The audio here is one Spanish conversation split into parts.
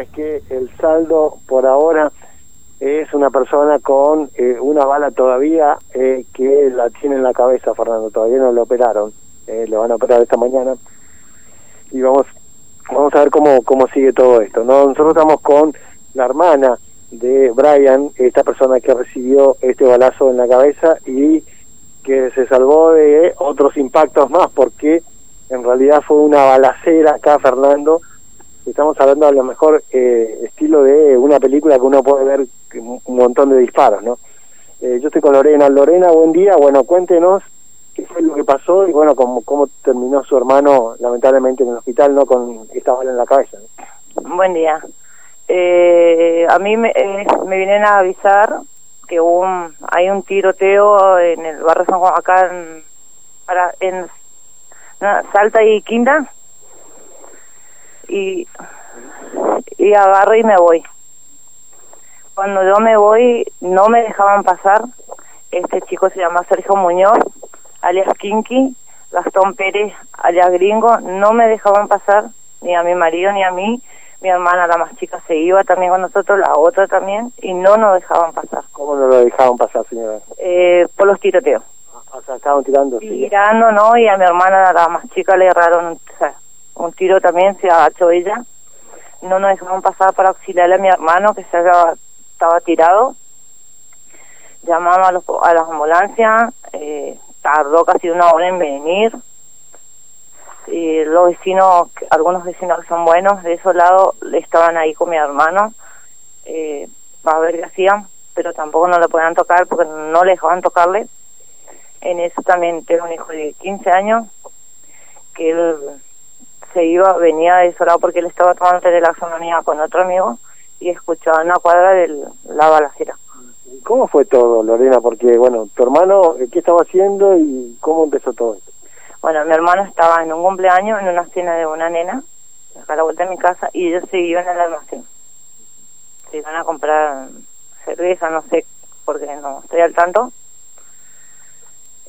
es que el saldo por ahora es una persona con eh, una bala todavía eh, que la tiene en la cabeza, Fernando. Todavía no lo operaron. Eh, lo van a operar esta mañana. Y vamos vamos a ver cómo, cómo sigue todo esto. ¿no? Nosotros estamos con la hermana de Brian, esta persona que recibió este balazo en la cabeza y que se salvó de otros impactos más, porque en realidad fue una balacera acá, Fernando, estamos hablando a lo mejor eh, estilo de una película que uno puede ver un montón de disparos, ¿no? Eh, yo estoy con Lorena. Lorena, buen día. Bueno, cuéntenos qué fue lo que pasó y bueno, cómo, cómo terminó su hermano lamentablemente en el hospital, ¿no? Con esta bala en la cabeza. Buen día. Eh, a mí me, eh, me vienen a avisar que un, hay un tiroteo en el barrio San Juan, acá en, en Salta y Quinta y, y agarro y me voy. Cuando yo me voy, no me dejaban pasar. Este chico se llama Sergio Muñoz, alias Kinky, Gastón Pérez, alias Gringo, no me dejaban pasar, ni a mi marido ni a mí. Mi hermana, la más chica, se iba también con nosotros, la otra también, y no nos dejaban pasar. ¿Cómo no lo dejaban pasar, señora? Eh, por los tiroteos. O sea, estaban tirando. Tirando, ¿no? Y a mi hermana, la más chica, le erraron, o sea, un tiro también se agachó ella. No nos dejaron pasar para auxiliarle a mi hermano que se estaba tirado. Llamamos a, los, a las ambulancias, eh, tardó casi una hora en venir. Y los vecinos, algunos vecinos que son buenos de esos lados, estaban ahí con mi hermano eh, para ver qué hacían, pero tampoco no le podían tocar porque no le dejaban tocarle. En eso también tengo un hijo de 15 años que él se iba, venía de ese lado porque él estaba tomando telelaxonía con otro amigo y escuchaba una cuadra de la balacera. ¿Cómo fue todo, Lorena? Porque, bueno, tu hermano, ¿qué estaba haciendo y cómo empezó todo esto? Bueno, mi hermano estaba en un cumpleaños, en una cena de una nena, acá a la vuelta de mi casa, y ellos se iban al almacén. Se iban a comprar cerveza, no sé, porque no estoy al tanto.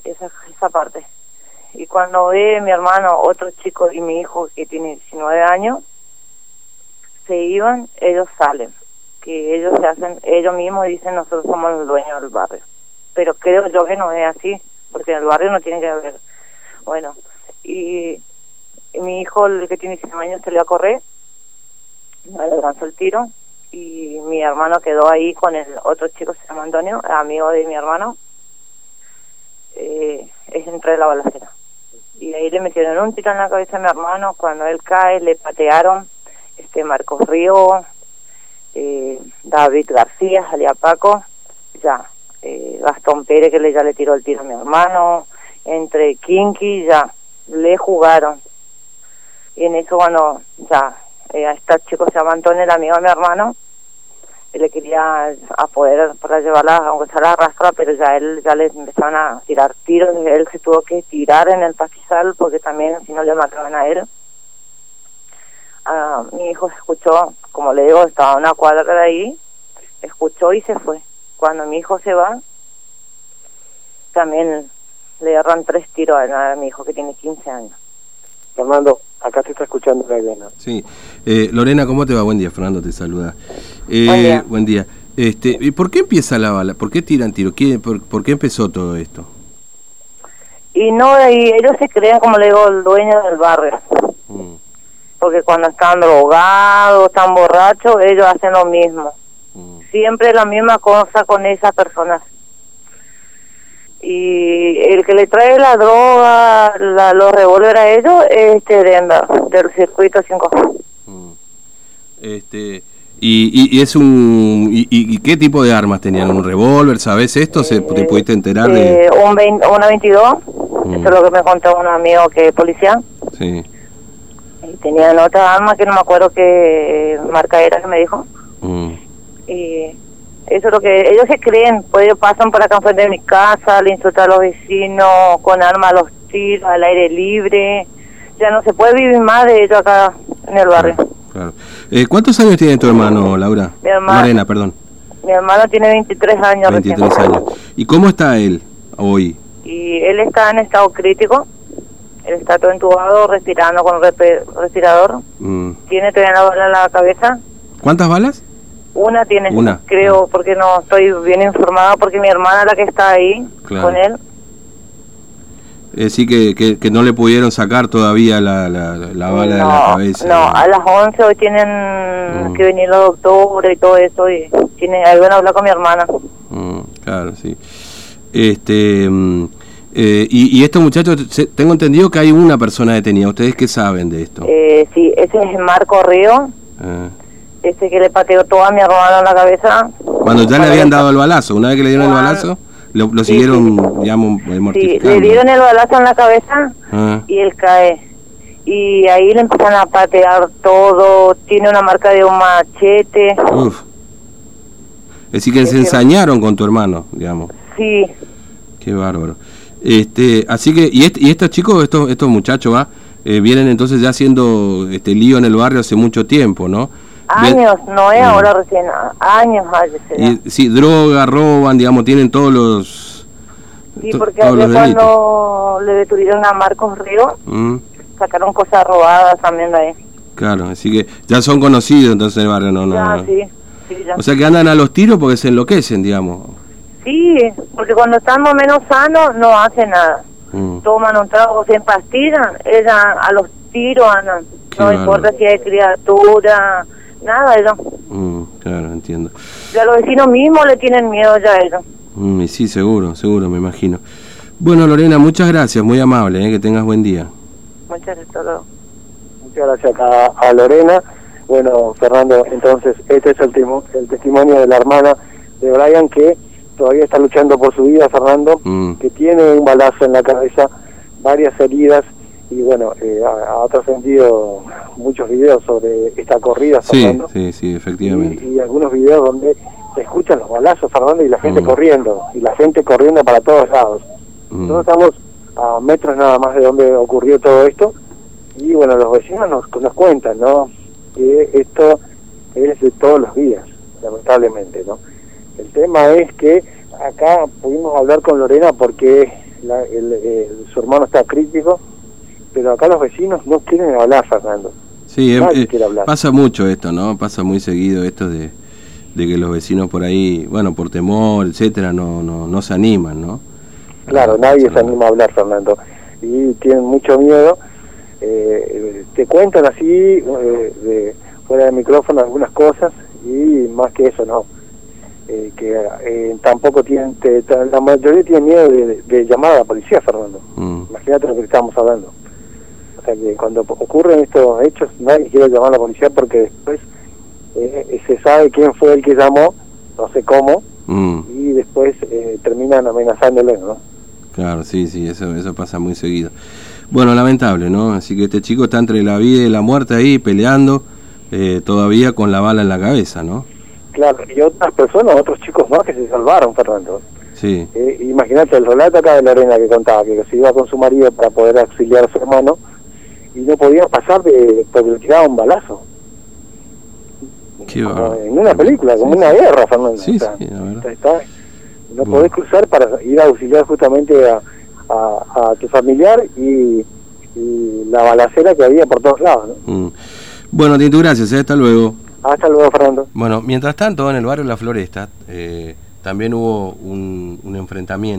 Esa, esa parte y cuando ve mi hermano, otro chico y mi hijo que tiene 19 años, se iban, ellos salen, que ellos se hacen, ellos mismos dicen nosotros somos los dueños del barrio. Pero creo yo que no es así, porque en el barrio no tiene que haber. Bueno, y, mi hijo, el que tiene 19 años, se va a correr, no le lanzó el tiro, y mi hermano quedó ahí con el otro chico, se llama Antonio, amigo de mi hermano, eh, es entre la balacera y ahí le metieron un tiro en la cabeza a mi hermano, cuando él cae le patearon este Marcos Río, eh, David García, salía Paco, ya, eh, Gastón Pérez que le, ya le tiró el tiro a mi hermano, entre Kinky ya, le jugaron. Y en eso, bueno, ya, eh, a este chico se llama Antonio, el amigo de mi hermano, le quería a poder para llevarla aunque sea la arrastra pero ya él ya le empezaron a tirar tiros. Él se tuvo que tirar en el pastizal porque también si no le mataban a él. Ah, mi hijo se escuchó como le digo estaba una cuadra de ahí escuchó y se fue. Cuando mi hijo se va también le agarran tres tiros a mi hijo que tiene 15 años. Fernando acá te está escuchando Lorena. Sí. Eh, Lorena, ¿cómo te va? Buen día, Fernando te saluda. Eh, buen día. Este, ¿y ¿Por qué empieza la bala? ¿Por qué tiran tiro? por, qué empezó todo esto? Y no, y ellos se creen, como le digo, el dueño del barrio. Mm. Porque cuando están drogados, están borrachos, ellos hacen lo mismo. Mm. Siempre la misma cosa con esas personas y el que le trae la droga, la, los revólveres a ellos es este Denver, del circuito 5. Mm. Este, y, y, es un y, qué tipo de armas tenían? ¿Un revólver? ¿Sabes esto? ¿Se, ¿Te pudiste enterar de...? Eh, un una 22, mm. eso es lo que me contó un amigo que es policía. Sí. Y tenían otra arma que no me acuerdo qué marca era que me dijo. Mm. Y eso es lo que ellos se creen, pues ellos pasan por acá frente de mi casa, le insultan a los vecinos con armas a los al aire libre. Ya no se puede vivir más de ellos acá en el barrio. Claro. Eh, ¿Cuántos años tiene tu hermano, Laura? Mi hermano, Marena, perdón. Mi hermano tiene 23 años. 23 años. ¿Y cómo está él hoy? Y él está en estado crítico. Él está todo entubado, respirando con respirador. Mm. Tiene todavía la bala en la cabeza ¿Cuántas balas? Una tiene, Una. creo, porque no estoy bien informada, porque mi hermana la que está ahí Claro. con él. Es decir, que, que, que no le pudieron sacar todavía la, la, la bala de la cabeza. no, a las 11 hoy tienen Mm. que venir los doctores y todo eso, y tienen, ahí van a hablar con mi hermana. Mm, claro, sí. Este, mm, eh, y, y estos muchachos, tengo entendido que hay una persona detenida. ¿Ustedes qué saben de esto? Eh, sí, ese es Marco Río, Eh, ese que le pateó todo a mi hermana en la cabeza. cuando ya le habían dado el balazo, una vez que le dieron el balazo, lo, lo Sí, siguieron, sí. digamos, eh, Sí, mortificando. le dieron el balazo en la cabeza Ah, y él cae. Y ahí le empiezan a patear todo, tiene una marca de un machete. uf. Es decir, que se ensañaron con tu hermano, digamos. Sí, Qué bárbaro. Este, así que, y, este- y estos chicos, estos, estos muchachos, ¿va? Eh, vienen entonces ya haciendo este lío en el barrio hace mucho tiempo, ¿no? Años, no es Mm. ahora recién, años años. Y, sí, droga, roban, digamos, tienen todos los... Sí, porque ayer cuando le detuvieron a Marcos Río, Mm, sacaron cosas robadas también de ahí. claro, así que ya son conocidos entonces en el barrio, no, no. Ya, no. sí, sí, ya. O sea que andan a los tiros porque se enloquecen, digamos. Sí, porque cuando están más o menos sanos no hacen nada. Mm, Toman un trago, se empastillan, ella a los tiros andan. No importa si hay criatura, nada, ellos. mm, claro, entiendo. Ya los vecinos mismos le tienen miedo ya a ellos. Mm, y sí, seguro, seguro, me imagino. Bueno, Lorena, muchas gracias, muy amable, eh, que tengas buen día. Muchas gracias. Muchas gracias acá a Lorena. Bueno, Fernando, entonces este es el, timo- el testimonio de la hermana de Brian que todavía está luchando por su vida, Fernando, Mm, que tiene un balazo en la cabeza, varias heridas y bueno, eh, ha, ha trascendido muchos videos sobre esta corrida, sí, Fernando. sí, sí, efectivamente. y, y algunos videos donde se escuchan los balazos, Fernando, y la gente Mm. corriendo, y la gente corriendo para todos lados. Mm, Nosotros estamos a metros nada más de donde ocurrió todo esto y bueno, los vecinos nos, nos cuentan, ¿no? Que esto es de todos los días, lamentablemente, ¿no? El tema es que acá pudimos hablar con Lorena porque la- el- el- su hermano está crítico, pero acá los vecinos no quieren hablar, Fernando. Sí, Nadie eh, quiere hablar. pasa mucho esto, ¿no? Pasa muy seguido esto de, de que los vecinos por ahí, bueno, por temor, etcétera, no, no, no se animan, ¿no? Claro, nadie se anima a hablar, Fernando. Y tienen mucho miedo. Eh, te cuentan así, eh, de, fuera del micrófono, algunas cosas y más que eso, no. Eh, que eh, tampoco tienen, te- la mayoría tiene miedo de, de llamar a la policía, Fernando. Mm, Imagínate lo que estamos hablando. O sea que cuando ocurren estos hechos, nadie quiere llamar a la policía porque después eh, se sabe quién fue el que llamó, no sé cómo, mm, y después eh, terminan amenazándole, ¿no? claro, sí, sí, eso, eso pasa muy seguido. Bueno, lamentable, ¿no? Así que este chico está entre la vida y la muerte ahí peleando, eh, todavía con la bala en la cabeza, ¿no? Claro, y otras personas, otros chicos más que se salvaron, Fernando. Sí, Eh, Imagínate el relato acá de Lorena que contaba, que se iba con su marido para poder auxiliar a su hermano y no podían pasar de, porque le tiraban un balazo. qué Como en una película, como Sí, una guerra, Fernando. Sí, O sea, sí, verdad. está- no Bueno. podés cruzar para ir a auxiliar justamente a, a, a tu familiar y, y la balacera que había por todos lados. ¿no? Mm. Bueno, Tito, gracias, ¿eh? hasta luego. Hasta luego, Fernando. Bueno, mientras tanto, en el barrio La Floresta eh, también hubo un, un enfrentamiento.